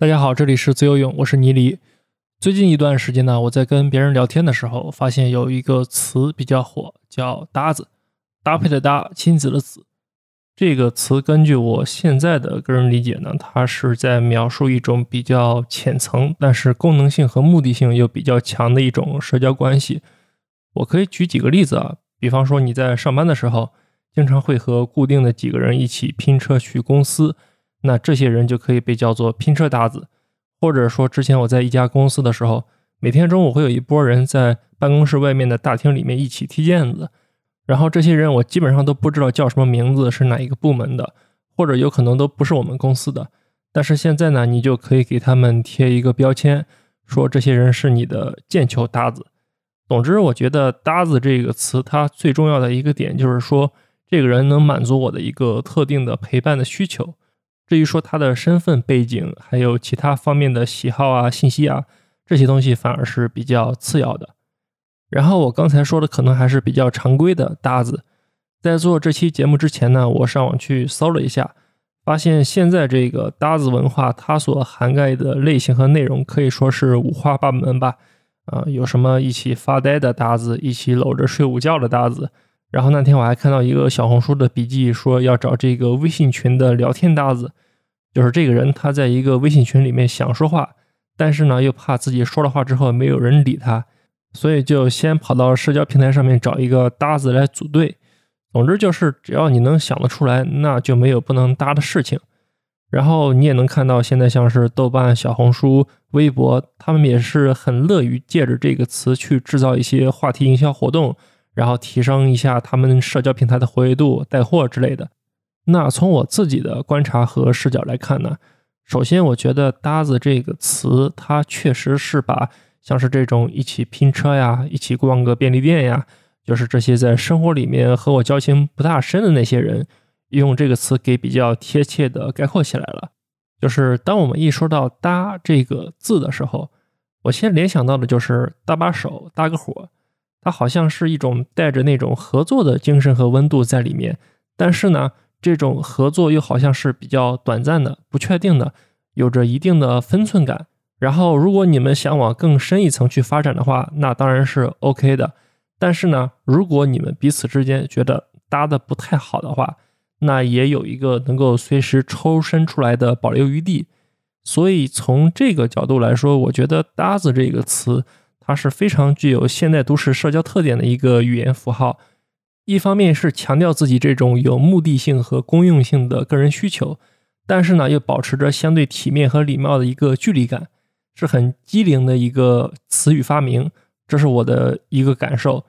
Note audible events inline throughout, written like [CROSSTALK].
大家好，这里是自由泳，我是倪黎。最近一段时间呢，我在跟别人聊天的时候，发现有一个词比较火，叫“搭子”，搭配的搭，亲子的子。这个词根据我现在的个人理解呢，它是在描述一种比较浅层，但是功能性和目的性又比较强的一种社交关系。我可以举几个例子啊，比方说你在上班的时候，经常会和固定的几个人一起拼车去公司。那这些人就可以被叫做拼车搭子，或者说之前我在一家公司的时候，每天中午会有一波人在办公室外面的大厅里面一起踢毽子，然后这些人我基本上都不知道叫什么名字，是哪一个部门的，或者有可能都不是我们公司的。但是现在呢，你就可以给他们贴一个标签，说这些人是你的毽球搭子。总之，我觉得“搭子”这个词，它最重要的一个点就是说，这个人能满足我的一个特定的陪伴的需求。至于说他的身份背景，还有其他方面的喜好啊、信息啊，这些东西反而是比较次要的。然后我刚才说的可能还是比较常规的搭子。在做这期节目之前呢，我上网去搜了一下，发现现在这个搭子文化，它所涵盖的类型和内容可以说是五花八门吧。啊，有什么一起发呆的搭子，一起搂着睡午觉的搭子。然后那天我还看到一个小红书的笔记，说要找这个微信群的聊天搭子，就是这个人他在一个微信群里面想说话，但是呢又怕自己说了话之后没有人理他，所以就先跑到社交平台上面找一个搭子来组队。总之就是只要你能想得出来，那就没有不能搭的事情。然后你也能看到，现在像是豆瓣、小红书、微博，他们也是很乐于借着这个词去制造一些话题营销活动。然后提升一下他们社交平台的活跃度、带货之类的。那从我自己的观察和视角来看呢，首先我觉得“搭子”这个词，它确实是把像是这种一起拼车呀、一起逛个便利店呀，就是这些在生活里面和我交情不大深的那些人，用这个词给比较贴切的概括起来了。就是当我们一说到“搭”这个字的时候，我先联想到的就是搭把手、搭个伙。它好像是一种带着那种合作的精神和温度在里面，但是呢，这种合作又好像是比较短暂的、不确定的，有着一定的分寸感。然后，如果你们想往更深一层去发展的话，那当然是 OK 的。但是呢，如果你们彼此之间觉得搭的不太好的话，那也有一个能够随时抽身出来的保留余地。所以从这个角度来说，我觉得“搭子”这个词。它是非常具有现代都市社交特点的一个语言符号，一方面是强调自己这种有目的性和公用性的个人需求，但是呢又保持着相对体面和礼貌的一个距离感，是很机灵的一个词语发明，这是我的一个感受。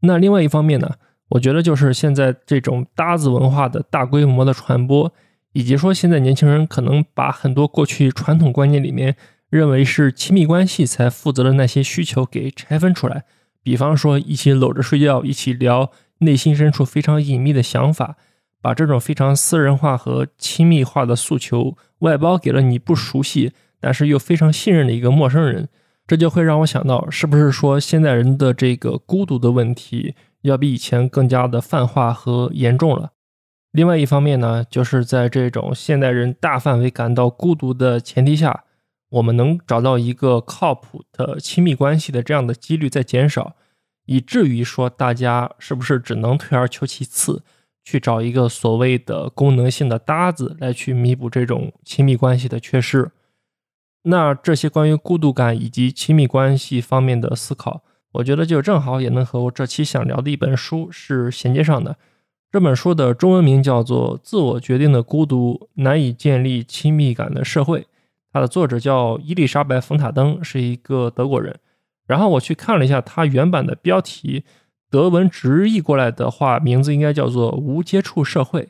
那另外一方面呢，我觉得就是现在这种搭子文化的大规模的传播，以及说现在年轻人可能把很多过去传统观念里面。认为是亲密关系才负责的那些需求给拆分出来，比方说一起搂着睡觉，一起聊内心深处非常隐秘的想法，把这种非常私人化和亲密化的诉求外包给了你不熟悉但是又非常信任的一个陌生人，这就会让我想到，是不是说现代人的这个孤独的问题要比以前更加的泛化和严重了？另外一方面呢，就是在这种现代人大范围感到孤独的前提下。我们能找到一个靠谱的亲密关系的这样的几率在减少，以至于说大家是不是只能退而求其次，去找一个所谓的功能性的搭子来去弥补这种亲密关系的缺失？那这些关于孤独感以及亲密关系方面的思考，我觉得就正好也能和我这期想聊的一本书是衔接上的。这本书的中文名叫做《自我决定的孤独：难以建立亲密感的社会》。它的作者叫伊丽莎白·冯塔登，是一个德国人。然后我去看了一下它原版的标题，德文直译过来的话，名字应该叫做《无接触社会》。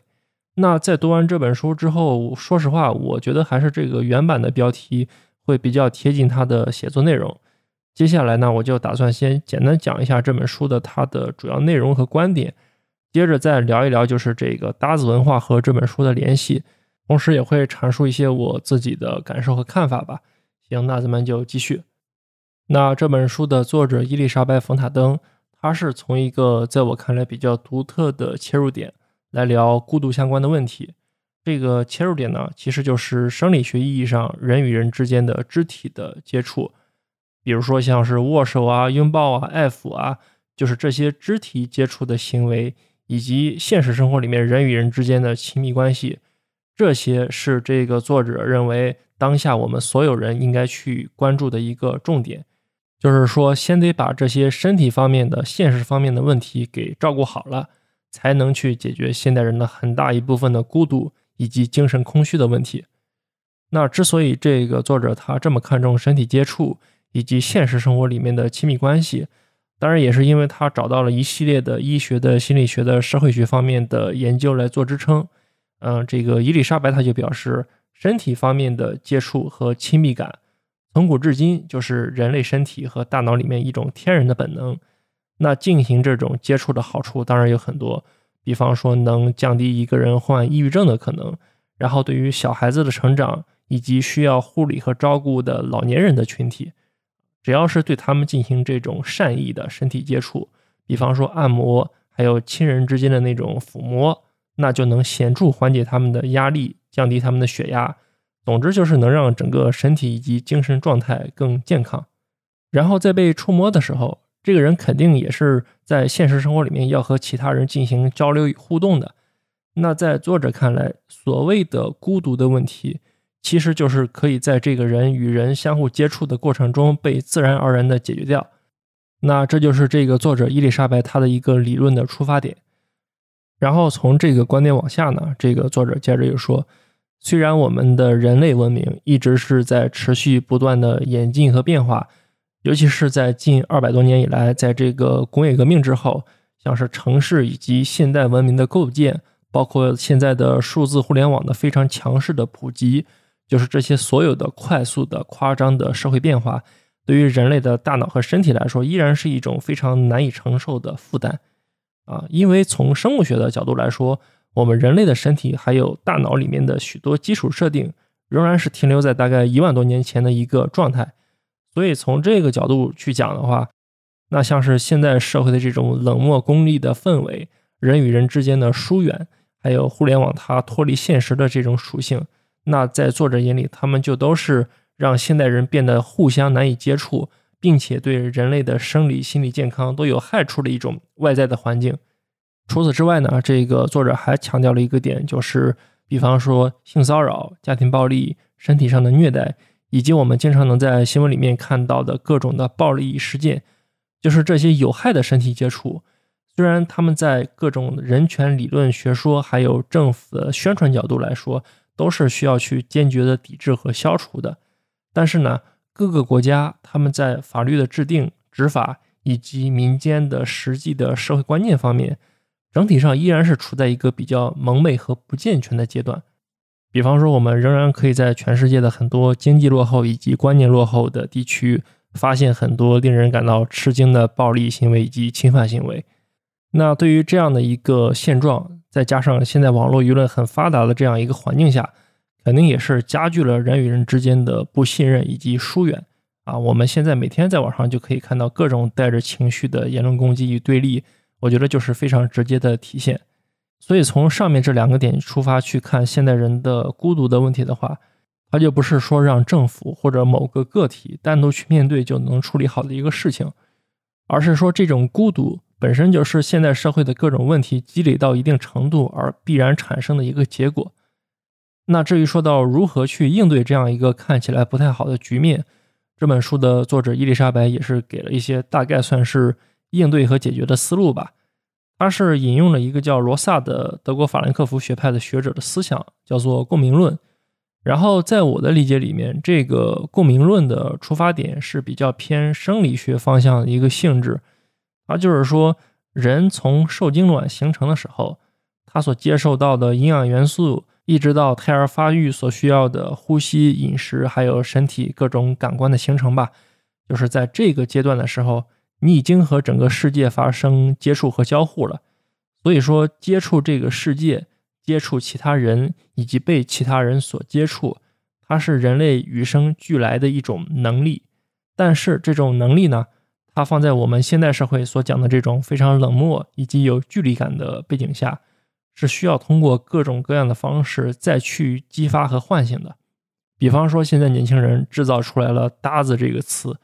那在读完这本书之后，说实话，我觉得还是这个原版的标题会比较贴近他的写作内容。接下来呢，我就打算先简单讲一下这本书的它的主要内容和观点，接着再聊一聊就是这个搭子文化和这本书的联系。同时也会阐述一些我自己的感受和看法吧。行，那咱们就继续。那这本书的作者伊丽莎白·冯塔登，她是从一个在我看来比较独特的切入点来聊孤独相关的问题。这个切入点呢，其实就是生理学意义上人与人之间的肢体的接触，比如说像是握手啊、拥抱啊、爱抚啊，就是这些肢体接触的行为，以及现实生活里面人与人之间的亲密关系，这些是这个作者认为当下我们所有人应该去关注的一个重点，就是说先得把这些身体方面的、现实方面的问题给照顾好了，才能去解决现代人的很大一部分的孤独。以及精神空虚的问题。那之所以这个作者他这么看重身体接触以及现实生活里面的亲密关系，当然也是因为他找到了一系列的医学的、心理学的、社会学方面的研究来做支撑。嗯，这个伊丽莎白她就表示，身体方面的接触和亲密感，从古至今就是人类身体和大脑里面一种天然的本能。那进行这种接触的好处当然有很多。比方说，能降低一个人患抑郁症的可能，然后对于小孩子的成长以及需要护理和照顾的老年人的群体，只要是对他们进行这种善意的身体接触，比方说按摩，还有亲人之间的那种抚摸，那就能显著缓解他们的压力，降低他们的血压。总之就是能让整个身体以及精神状态更健康。然后在被触摸的时候。这个人肯定也是在现实生活里面要和其他人进行交流与互动的。那在作者看来，所谓的孤独的问题，其实就是可以在这个人与人相互接触的过程中被自然而然的解决掉。那这就是这个作者伊丽莎白她的一个理论的出发点。然后从这个观点往下呢，这个作者接着又说，虽然我们的人类文明一直是在持续不断的演进和变化。尤其是在近二百多年以来，在这个工业革命之后，像是城市以及现代文明的构建，包括现在的数字互联网的非常强势的普及，就是这些所有的快速的、夸张的社会变化，对于人类的大脑和身体来说，依然是一种非常难以承受的负担啊！因为从生物学的角度来说，我们人类的身体还有大脑里面的许多基础设定，仍然是停留在大概一万多年前的一个状态。所以从这个角度去讲的话，那像是现在社会的这种冷漠功利的氛围，人与人之间的疏远，还有互联网它脱离现实的这种属性，那在作者眼里，他们就都是让现代人变得互相难以接触，并且对人类的生理、心理健康都有害处的一种外在的环境。除此之外呢，这个作者还强调了一个点，就是比方说性骚扰、家庭暴力、身体上的虐待。以及我们经常能在新闻里面看到的各种的暴力事件，就是这些有害的身体接触。虽然他们在各种人权理论学说还有政府的宣传角度来说，都是需要去坚决的抵制和消除的，但是呢，各个国家他们在法律的制定、执法以及民间的实际的社会观念方面，整体上依然是处在一个比较蒙昧和不健全的阶段。比方说，我们仍然可以在全世界的很多经济落后以及观念落后的地区，发现很多令人感到吃惊的暴力行为以及侵犯行为。那对于这样的一个现状，再加上现在网络舆论很发达的这样一个环境下，肯定也是加剧了人与人之间的不信任以及疏远啊。我们现在每天在网上就可以看到各种带着情绪的言论攻击与对立，我觉得就是非常直接的体现。所以从上面这两个点出发去看现代人的孤独的问题的话，它就不是说让政府或者某个个体单独去面对就能处理好的一个事情，而是说这种孤独本身就是现代社会的各种问题积累到一定程度而必然产生的一个结果。那至于说到如何去应对这样一个看起来不太好的局面，这本书的作者伊丽莎白也是给了一些大概算是应对和解决的思路吧。他是引用了一个叫罗萨的德国法兰克福学派的学者的思想，叫做共鸣论。然后在我的理解里面，这个共鸣论的出发点是比较偏生理学方向的一个性质。它就是说，人从受精卵形成的时候，他所接受到的营养元素，一直到胎儿发育所需要的呼吸、饮食，还有身体各种感官的形成吧，就是在这个阶段的时候。你已经和整个世界发生接触和交互了，所以说接触这个世界、接触其他人以及被其他人所接触，它是人类与生俱来的一种能力。但是这种能力呢，它放在我们现代社会所讲的这种非常冷漠以及有距离感的背景下，是需要通过各种各样的方式再去激发和唤醒的。比方说，现在年轻人制造出来了“搭子”这个词，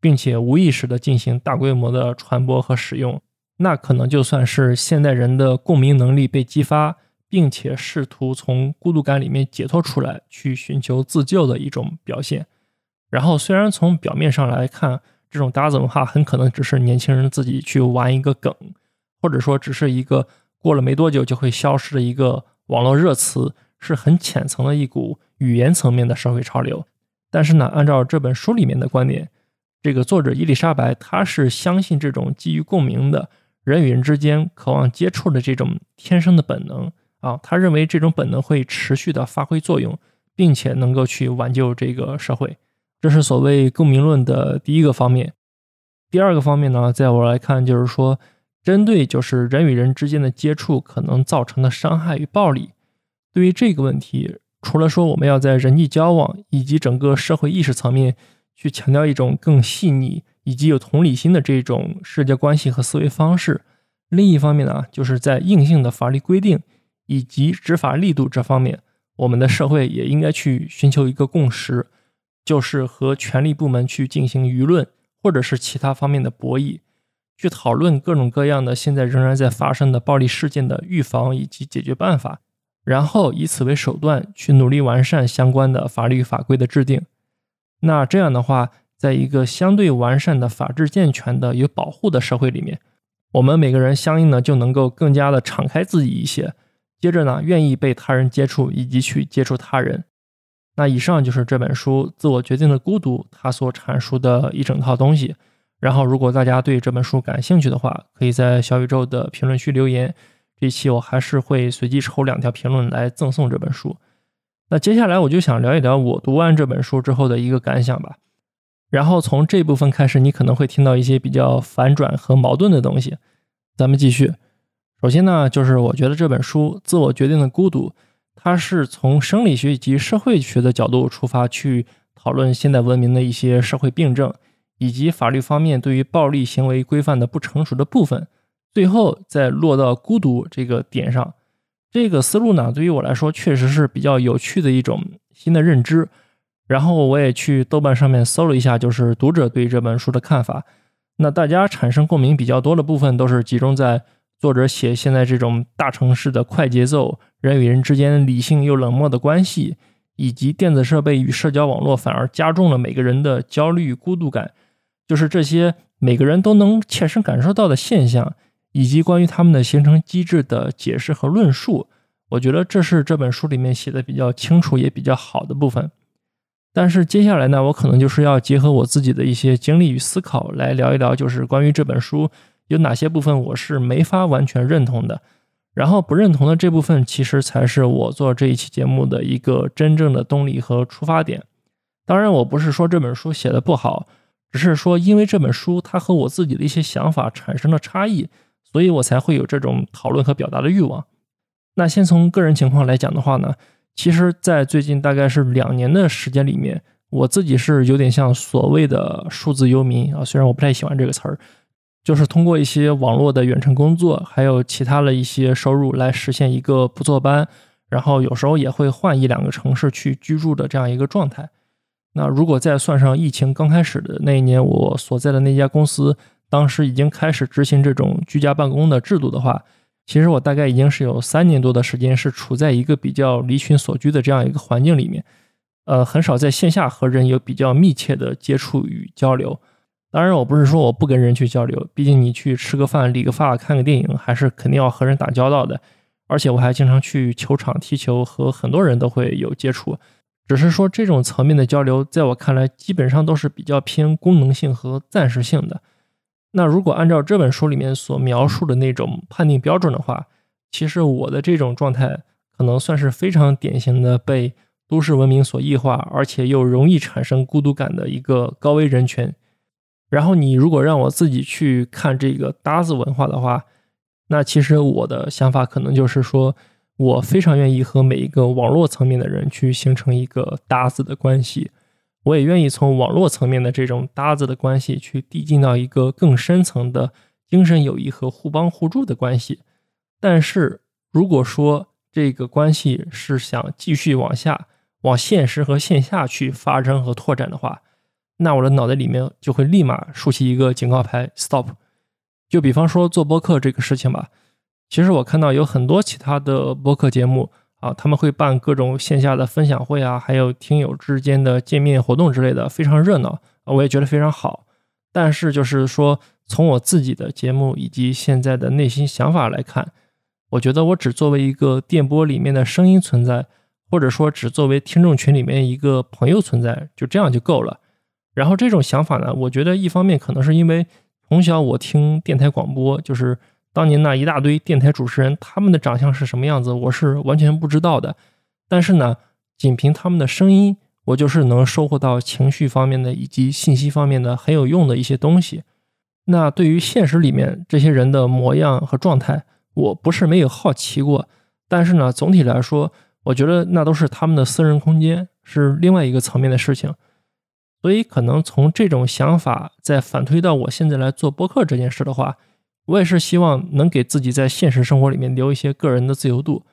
并且无意识的进行大规模的传播和使用，那可能就算是现代人的共鸣能力被激发，并且试图从孤独感里面解脱出来，去寻求自救的一种表现。然后，虽然从表面上来看，这种搭子文化很可能只是年轻人自己去玩一个梗，或者说只是一个过了没多久就会消失的一个网络热词，是很浅层的一股。语言层面的社会潮流，但是呢，按照这本书里面的观点，这个作者伊丽莎白，她是相信这种基于共鸣的人与人之间渴望接触的这种天生的本能啊，他认为这种本能会持续的发挥作用，并且能够去挽救这个社会，这是所谓共鸣论的第一个方面。第二个方面呢，在我来看，就是说，针对就是人与人之间的接触可能造成的伤害与暴力，对于这个问题。除了说我们要在人际交往以及整个社会意识层面去强调一种更细腻以及有同理心的这种社交关系和思维方式，另一方面呢，就是在硬性的法律规定以及执法力度这方面，我们的社会也应该去寻求一个共识，就是和权力部门去进行舆论或者是其他方面的博弈，去讨论各种各样的现在仍然在发生的暴力事件的预防以及解决办法。然后以此为手段去努力完善相关的法律法规的制定。那这样的话，在一个相对完善的法治健全的有保护的社会里面，我们每个人相应的就能够更加的敞开自己一些。接着呢，愿意被他人接触以及去接触他人。那以上就是这本书《自我决定的孤独》它所阐述的一整套东西。然后，如果大家对这本书感兴趣的话，可以在小宇宙的评论区留言。这期我还是会随机抽两条评论来赠送这本书。那接下来我就想聊一聊我读完这本书之后的一个感想吧。然后从这部分开始，你可能会听到一些比较反转和矛盾的东西。咱们继续。首先呢，就是我觉得这本书《自我决定的孤独》，它是从生理学以及社会学的角度出发去讨论现代文明的一些社会病症，以及法律方面对于暴力行为规范的不成熟的部分。最后再落到孤独这个点上，这个思路呢，对于我来说确实是比较有趣的一种新的认知。然后我也去豆瓣上面搜了一下，就是读者对这本书的看法。那大家产生共鸣比较多的部分，都是集中在作者写现在这种大城市的快节奏、人与人之间理性又冷漠的关系，以及电子设备与社交网络反而加重了每个人的焦虑、孤独感，就是这些每个人都能切身感受到的现象。以及关于他们的形成机制的解释和论述，我觉得这是这本书里面写的比较清楚也比较好的部分。但是接下来呢，我可能就是要结合我自己的一些经历与思考来聊一聊，就是关于这本书有哪些部分我是没法完全认同的，然后不认同的这部分其实才是我做这一期节目的一个真正的动力和出发点。当然，我不是说这本书写的不好，只是说因为这本书它和我自己的一些想法产生了差异。所以我才会有这种讨论和表达的欲望。那先从个人情况来讲的话呢，其实，在最近大概是两年的时间里面，我自己是有点像所谓的数字游民啊，虽然我不太喜欢这个词儿，就是通过一些网络的远程工作，还有其他的一些收入来实现一个不坐班，然后有时候也会换一两个城市去居住的这样一个状态。那如果再算上疫情刚开始的那一年，我所在的那家公司。当时已经开始执行这种居家办公的制度的话，其实我大概已经是有三年多的时间是处在一个比较离群所居的这样一个环境里面，呃，很少在线下和人有比较密切的接触与交流。当然，我不是说我不跟人去交流，毕竟你去吃个饭、理个发、看个电影，还是肯定要和人打交道的。而且我还经常去球场踢球，和很多人都会有接触。只是说这种层面的交流，在我看来，基本上都是比较偏功能性和暂时性的。那如果按照这本书里面所描述的那种判定标准的话，其实我的这种状态可能算是非常典型的被都市文明所异化，而且又容易产生孤独感的一个高危人群。然后你如果让我自己去看这个搭子文化的话，那其实我的想法可能就是说，我非常愿意和每一个网络层面的人去形成一个搭子的关系。我也愿意从网络层面的这种搭子的关系，去递进到一个更深层的精神友谊和互帮互助的关系。但是，如果说这个关系是想继续往下往现实和线下去发展和拓展的话，那我的脑袋里面就会立马竖起一个警告牌，stop。就比方说做播客这个事情吧，其实我看到有很多其他的播客节目啊，他们会办各种线下的分享会啊，还有听友之间的见面活动之类的，非常热闹啊，我也觉得非常好。但是就是说，从我自己的节目以及现在的内心想法来看，我觉得我只作为一个电波里面的声音存在，或者说只作为听众群里面一个朋友存在，就这样就够了。然后这种想法呢，我觉得一方面可能是因为。从小我听电台广播，就是当年那一大堆电台主持人，他们的长相是什么样子，我是完全不知道的。但是呢，仅凭他们的声音，我就是能收获到情绪方面的以及信息方面的很有用的一些东西。那对于现实里面这些人的模样和状态，我不是没有好奇过，但是呢，总体来说，我觉得那都是他们的私人空间，是另外一个层面的事情。所以，可能从这种想法再反推到我现在来做播客这件事的话，我也是希望能给自己在现实生活里面留一些个人的自由度。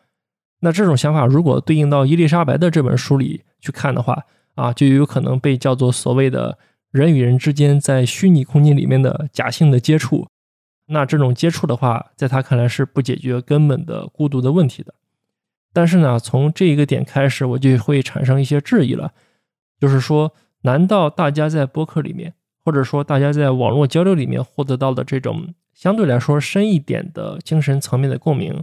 那这种想法如果对应到伊丽莎白的这本书里去看的话，啊，就有可能被叫做所谓的人与人之间在虚拟空间里面的假性的接触。那这种接触的话，在他看来是不解决根本的孤独的问题的。但是呢，从这一个点开始，我就会产生一些质疑了，就是说。难道大家在播客里面，或者说大家在网络交流里面获得到的这种相对来说深一点的精神层面的共鸣，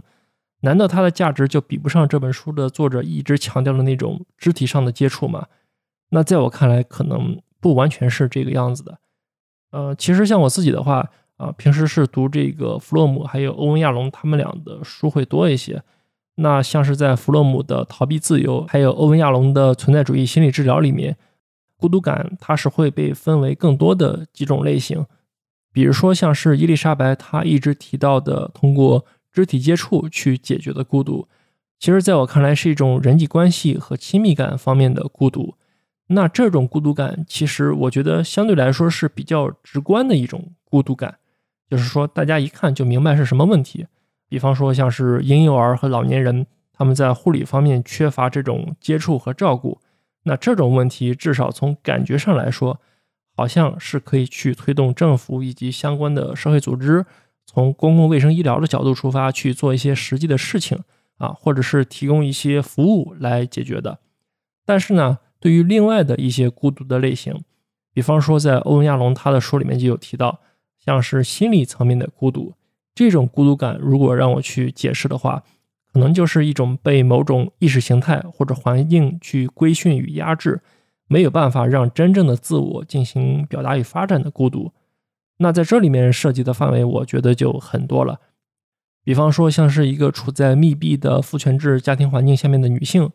难道它的价值就比不上这本书的作者一直强调的那种肢体上的接触吗？那在我看来，可能不完全是这个样子的。呃，其实像我自己的话，啊，平时是读这个弗洛姆还有欧文亚龙他们俩的书会多一些。那像是在弗洛姆的《逃避自由》，还有欧文亚龙的《存在主义心理治疗》里面。孤独感，它是会被分为更多的几种类型，比如说像是伊丽莎白她一直提到的，通过肢体接触去解决的孤独，其实在我看来是一种人际关系和亲密感方面的孤独。那这种孤独感，其实我觉得相对来说是比较直观的一种孤独感，就是说大家一看就明白是什么问题。比方说像是婴幼儿和老年人，他们在护理方面缺乏这种接触和照顾。那这种问题，至少从感觉上来说，好像是可以去推动政府以及相关的社会组织，从公共卫生医疗的角度出发去做一些实际的事情啊，或者是提供一些服务来解决的。但是呢，对于另外的一些孤独的类型，比方说在欧文亚龙他的书里面就有提到，像是心理层面的孤独，这种孤独感，如果让我去解释的话。可能就是一种被某种意识形态或者环境去规训与压制，没有办法让真正的自我进行表达与发展的孤独。那在这里面涉及的范围，我觉得就很多了。比方说，像是一个处在密闭的父权制家庭环境下面的女性，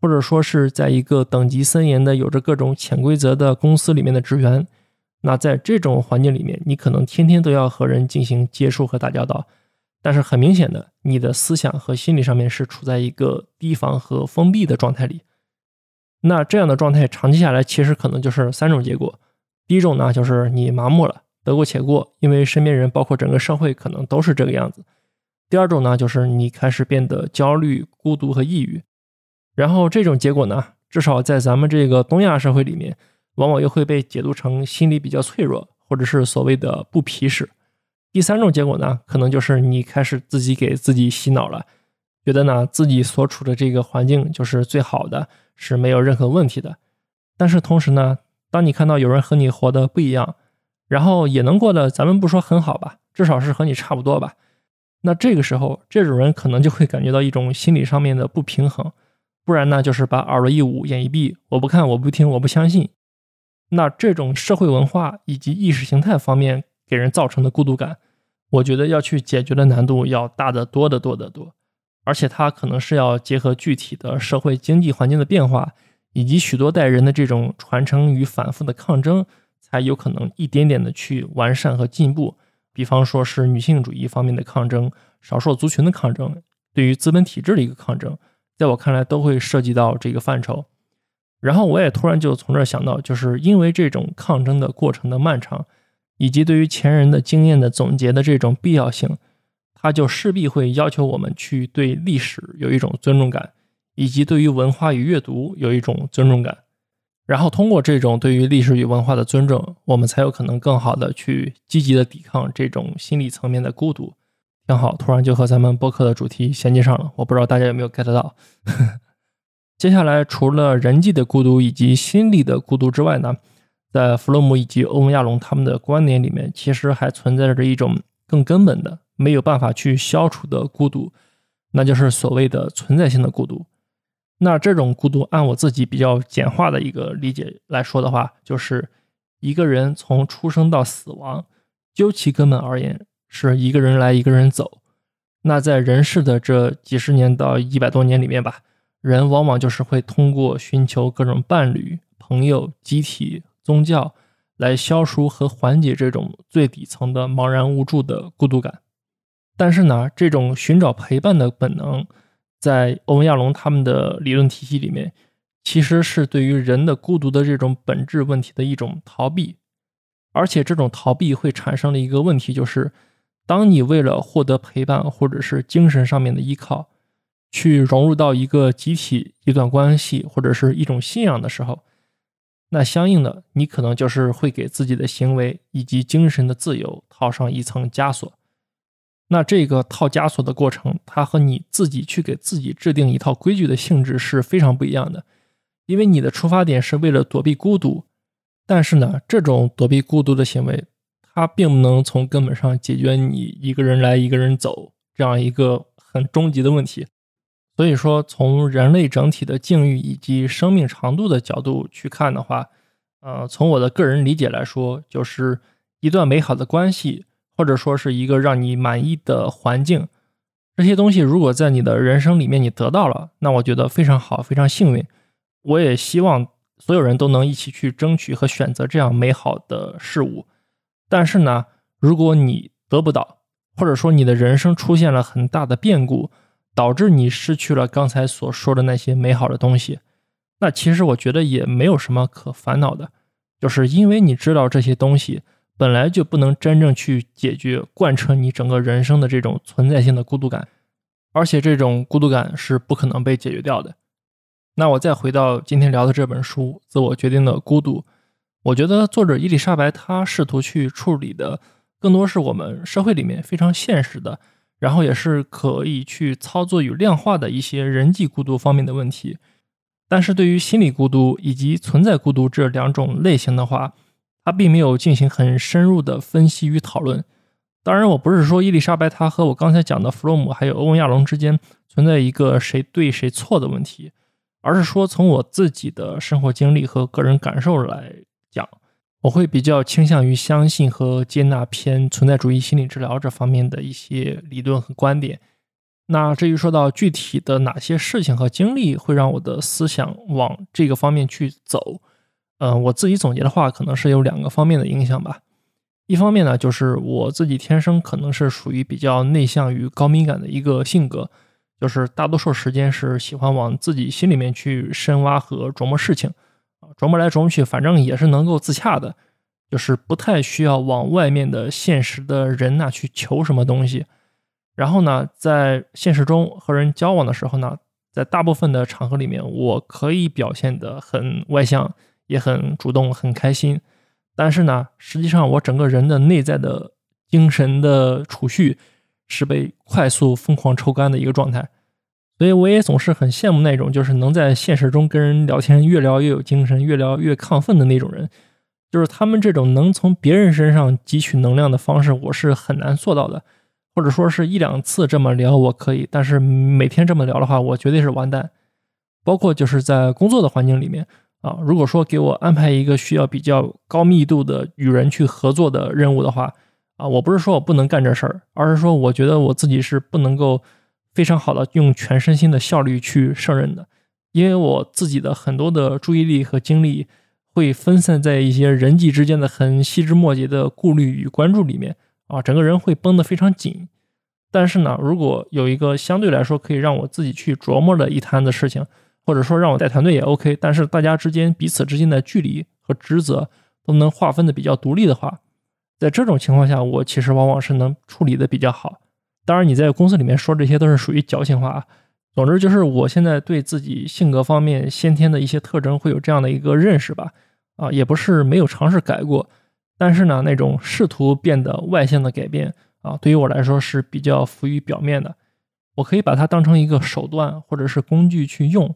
或者说是在一个等级森严的、有着各种潜规则的公司里面的职员。那在这种环境里面，你可能天天都要和人进行接触和打交道。但是很明显的，你的思想和心理上面是处在一个提防和封闭的状态里。那这样的状态长期下来，其实可能就是三种结果。第一种呢，就是你麻木了，得过且过，因为身边人包括整个社会可能都是这个样子。第二种呢，就是你开始变得焦虑、孤独和抑郁。然后这种结果呢，至少在咱们这个东亚社会里面，往往又会被解读成心理比较脆弱，或者是所谓的不皮实。第三种结果呢，可能就是你开始自己给自己洗脑了，觉得呢自己所处的这个环境就是最好的，是没有任何问题的。但是同时呢，当你看到有人和你活的不一样，然后也能过得，咱们不说很好吧，至少是和你差不多吧。那这个时候，这种人可能就会感觉到一种心理上面的不平衡，不然呢，就是把耳朵一捂，眼一闭，我不看，我不听，我不相信。那这种社会文化以及意识形态方面给人造成的孤独感。我觉得要去解决的难度要大得多得多得多，而且它可能是要结合具体的社会经济环境的变化，以及许多代人的这种传承与反复的抗争，才有可能一点点的去完善和进步。比方说是女性主义方面的抗争、少数族群的抗争、对于资本体制的一个抗争，在我看来都会涉及到这个范畴。然后我也突然就从这儿想到，就是因为这种抗争的过程的漫长。以及对于前人的经验的总结的这种必要性，它就势必会要求我们去对历史有一种尊重感，以及对于文化与阅读有一种尊重感。然后通过这种对于历史与文化的尊重，我们才有可能更好的去积极的抵抗这种心理层面的孤独。挺好，突然就和咱们播客的主题衔接上了。我不知道大家有没有 get 到。[LAUGHS] 接下来，除了人际的孤独以及心理的孤独之外呢，在弗洛姆以及欧文亚龙他们的观点里面，其实还存在着一种更根本的、没有办法去消除的孤独，那就是所谓的存在性的孤独。那这种孤独，按我自己比较简化的一个理解来说的话，就是一个人从出生到死亡，究其根本而言。是一个人来一个人走，那在人世的这几十年到一百多年里面吧，人往往就是会通过寻求各种伴侣、朋友、集体、宗教来消除和缓解这种最底层的茫然无助的孤独感。但是呢，这种寻找陪伴的本能，在欧文亚龙他们的理论体系里面，其实是对于人的孤独的这种本质问题的一种逃避，而且这种逃避会产生了一个问题就是。当你为了获得陪伴或者是精神上面的依靠，去融入到一个集体、一段关系或者是一种信仰的时候，那相应的你可能就是会给自己的行为以及精神的自由套上一层枷锁。那这个套枷锁的过程，它和你自己去给自己制定一套规矩的性质是非常不一样的，因为你的出发点是为了躲避孤独，但是呢，这种躲避孤独的行为。它并不能从根本上解决你一个人来一个人走这样一个很终极的问题。所以说，从人类整体的境遇以及生命长度的角度去看的话，呃，从我的个人理解来说，就是一段美好的关系，或者说是一个让你满意的环境，这些东西如果在你的人生里面你得到了，那我觉得非常好，非常幸运。我也希望所有人都能一起去争取和选择这样美好的事物。但是呢，如果你得不到，或者说你的人生出现了很大的变故，导致你失去了刚才所说的那些美好的东西，那其实我觉得也没有什么可烦恼的，就是因为你知道这些东西本来就不能真正去解决贯彻你整个人生的这种存在性的孤独感，而且这种孤独感是不可能被解决掉的。那我再回到今天聊的这本书《自我决定的孤独》。我觉得作者伊丽莎白她试图去处理的更多是我们社会里面非常现实的，然后也是可以去操作与量化的一些人际孤独方面的问题。但是对于心理孤独以及存在孤独这两种类型的话，他并没有进行很深入的分析与讨论。当然，我不是说伊丽莎白她和我刚才讲的弗洛姆还有欧文亚龙之间存在一个谁对谁错的问题，而是说从我自己的生活经历和个人感受来。讲，我会比较倾向于相信和接纳偏存在主义心理治疗这方面的一些理论和观点。那至于说到具体的哪些事情和经历会让我的思想往这个方面去走，嗯，我自己总结的话，可能是有两个方面的影响吧。一方面呢，就是我自己天生可能是属于比较内向与高敏感的一个性格，就是大多数时间是喜欢往自己心里面去深挖和琢磨事情。琢磨来琢磨去，反正也是能够自洽的，就是不太需要往外面的现实的人那去求什么东西。然后呢，在现实中和人交往的时候呢，在大部分的场合里面，我可以表现得很外向，也很主动，很开心。但是呢，实际上我整个人的内在的精神的储蓄是被快速疯狂抽干的一个状态。所以我也总是很羡慕那种，就是能在现实中跟人聊天越聊越有精神，越聊越亢奋的那种人。就是他们这种能从别人身上汲取能量的方式，我是很难做到的。或者说是一两次这么聊我可以，但是每天这么聊的话，我绝对是完蛋。包括就是在工作的环境里面啊，如果说给我安排一个需要比较高密度的与人去合作的任务的话，啊，我不是说我不能干这事儿，而是说我觉得我自己是不能够。非常好的用全身心的效率去胜任的，因为我自己的很多的注意力和精力会分散在一些人际之间的很细枝末节的顾虑与关注里面啊，整个人会绷得非常紧。但是呢，如果有一个相对来说可以让我自己去琢磨的一摊子事情，或者说让我带团队也 OK，但是大家之间彼此之间的距离和职责都能划分的比较独立的话，在这种情况下，我其实往往是能处理的比较好。当然，你在公司里面说这些都是属于矫情话。总之，就是我现在对自己性格方面先天的一些特征会有这样的一个认识吧。啊，也不是没有尝试改过，但是呢，那种试图变得外向的改变啊，对于我来说是比较浮于表面的。我可以把它当成一个手段或者是工具去用，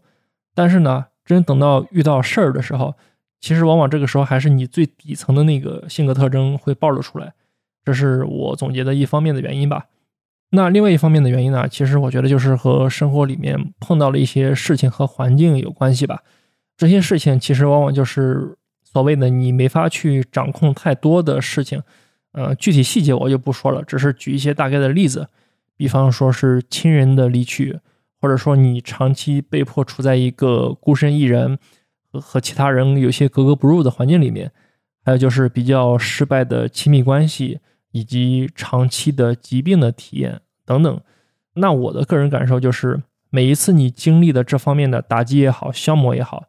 但是呢，真等到遇到事儿的时候，其实往往这个时候还是你最底层的那个性格特征会暴露出来。这是我总结的一方面的原因吧。那另外一方面的原因呢，其实我觉得就是和生活里面碰到了一些事情和环境有关系吧。这些事情其实往往就是所谓的你没法去掌控太多的事情。呃，具体细节我就不说了，只是举一些大概的例子。比方说是亲人的离去，或者说你长期被迫处在一个孤身一人和和其他人有些格格不入的环境里面，还有就是比较失败的亲密关系，以及长期的疾病的体验等等。那我的个人感受就是，每一次你经历的这方面的打击也好，消磨也好，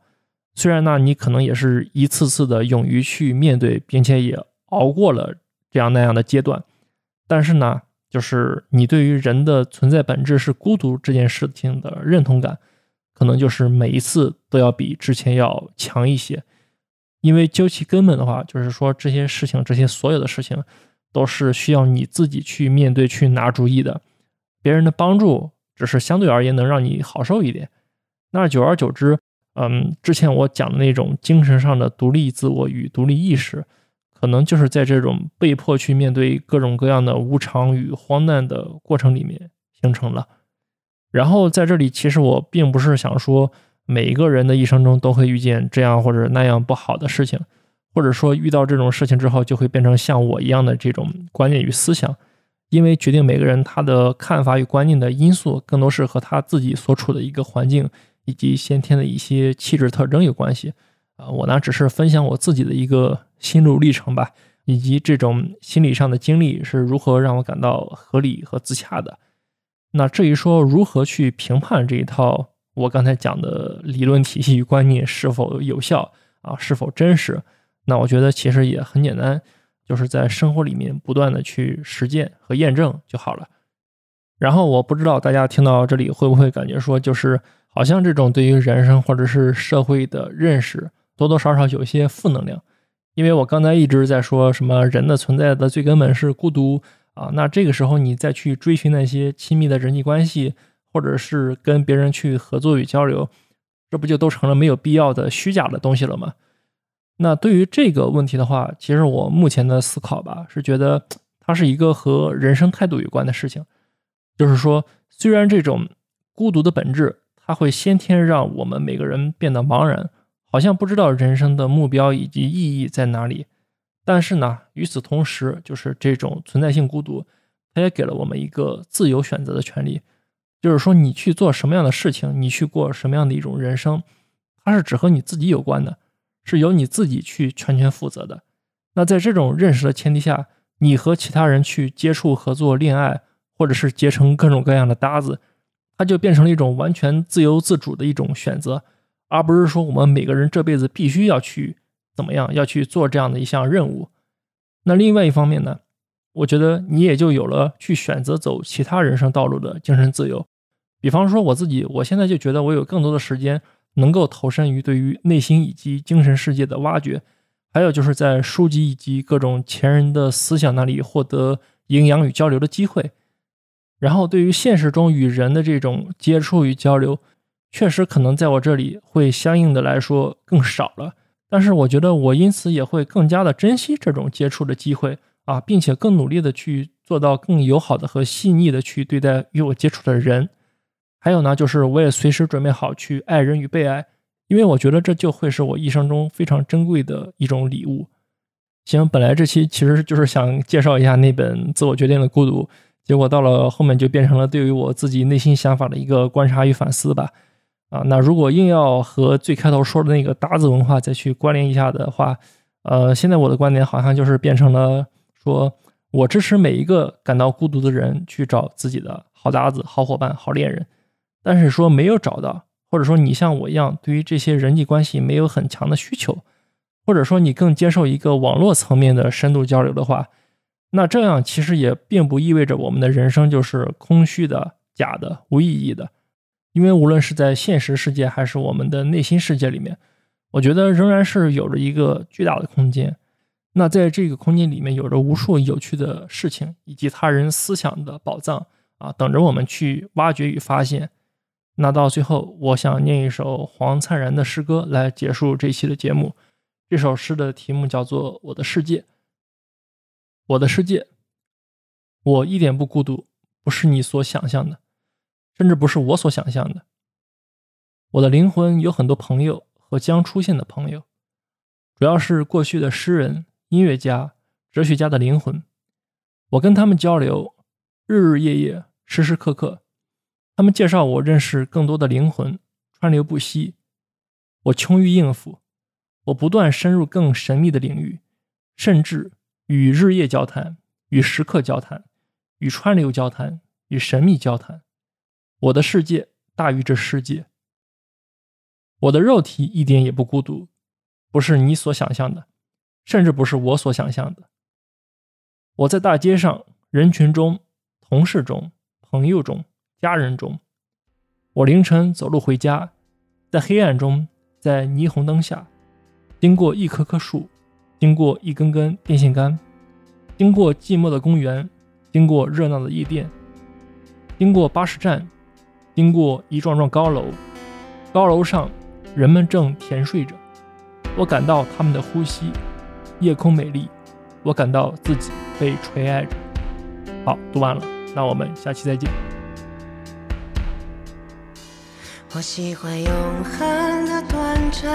虽然呢你可能也是一次次的勇于去面对，并且也熬过了这样那样的阶段，但是呢。就是你对于人的存在本质是孤独这件事情的认同感，可能就是每一次都要比之前要强一些。因为究其根本的话，就是说这些事情，这些所有的事情，都是需要你自己去面对、去拿主意的。别人的帮助只是相对而言能让你好受一点。那久而久之，嗯，之前我讲的那种精神上的独立自我与独立意识。可能就是在这种被迫去面对各种各样的无常与荒诞的过程里面形成了。然后在这里，其实我并不是想说每一个人的一生中都会遇见这样或者那样不好的事情，或者说遇到这种事情之后就会变成像我一样的这种观念与思想。因为决定每个人他的看法与观念的因素，更多是和他自己所处的一个环境以及先天的一些气质特征有关系。啊，我呢只是分享我自己的一个。心路历程吧，以及这种心理上的经历是如何让我感到合理和自洽的。那至于说如何去评判这一套我刚才讲的理论体系与观念是否有效啊，是否真实？那我觉得其实也很简单，就是在生活里面不断的去实践和验证就好了。然后我不知道大家听到这里会不会感觉说，就是好像这种对于人生或者是社会的认识，多多少少有一些负能量。因为我刚才一直在说什么人的存在的最根本是孤独啊，那这个时候你再去追寻那些亲密的人际关系，或者是跟别人去合作与交流，这不就都成了没有必要的虚假的东西了吗？那对于这个问题的话，其实我目前的思考吧，是觉得 [TSK] 它是一个和人生态度有关的事情，就是说，虽然这种孤独的本质，它会先天让我们每个人变得茫然。好像不知道人生的目标以及意义在哪里，但是呢，与此同时，就是这种存在性孤独，它也给了我们一个自由选择的权利。就是说，你去做什么样的事情，你去过什么样的一种人生，它是只和你自己有关的，是由你自己去全权负责的。那在这种认识的前提下，你和其他人去接触、合作、恋爱，或者是结成各种各样的搭子，它就变成了一种完全自由自主的一种选择。而不是说我们每个人这辈子必须要去怎么样，要去做这样的一项任务。那另外一方面呢，我觉得你也就有了去选择走其他人生道路的精神自由。比方说我自己，我现在就觉得我有更多的时间能够投身于对于内心以及精神世界的挖掘，还有就是在书籍以及各种前人的思想那里获得营养与交流的机会。然后对于现实中与人的这种接触与交流。确实可能在我这里会相应的来说更少了，但是我觉得我因此也会更加的珍惜这种接触的机会啊，并且更努力的去做到更友好的和细腻的去对待与我接触的人。还有呢，就是我也随时准备好去爱人与被爱，因为我觉得这就会是我一生中非常珍贵的一种礼物。行，本来这期其实就是想介绍一下那本《自我决定的孤独》，结果到了后面就变成了对于我自己内心想法的一个观察与反思吧。啊，那如果硬要和最开头说的那个搭子文化再去关联一下的话，呃，现在我的观点好像就是变成了说，我支持每一个感到孤独的人去找自己的好搭子、好伙伴、好恋人，但是说没有找到，或者说你像我一样对于这些人际关系没有很强的需求，或者说你更接受一个网络层面的深度交流的话，那这样其实也并不意味着我们的人生就是空虚的、假的、无意义的，因为无论是在现实世界还是我们的内心世界里面，我觉得仍然是有着一个巨大的空间。那在这个空间里面，有着无数有趣的事情，以及他人思想的宝藏啊，等着我们去挖掘与发现。那到最后，我想念一首黄灿然的诗歌来结束这期的节目。这首诗的题目叫做《我的世界》。我的世界，我一点不孤独，不是你所想象的，甚至不是我所想象的。我的灵魂有很多朋友和将出现的朋友，主要是过去的诗人。音乐家、哲学家的灵魂，我跟他们交流，日日夜夜，时时刻刻。他们介绍我认识更多的灵魂，川流不息。我穷于应付，我不断深入更神秘的领域，甚至与日夜交谈，与时刻交谈，与川流交谈，与神秘交谈。我的世界大于这世界。我的肉体一点也不孤独，不是你所想象的。甚至不是我所想象的。我在大街上、人群中、同事中、朋友中、家人中。我凌晨走路回家，在黑暗中，在霓虹灯下，经过一棵棵树，经过一根根电线杆，经过寂寞的公园，经过热闹的夜店，经过巴士站，经过一幢幢高楼。高楼上，人们正甜睡着。我感到他们的呼吸。夜空美丽，我感到自己被垂爱着。好，读完了，那我们下期再见。我喜欢永恒的短暂，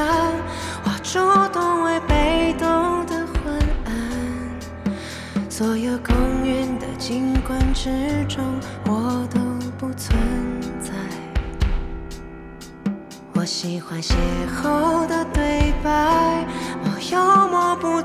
我主动为被动的昏暗，所有公允的景观之中，我都不存在。我喜欢邂逅的对白，我幽默不。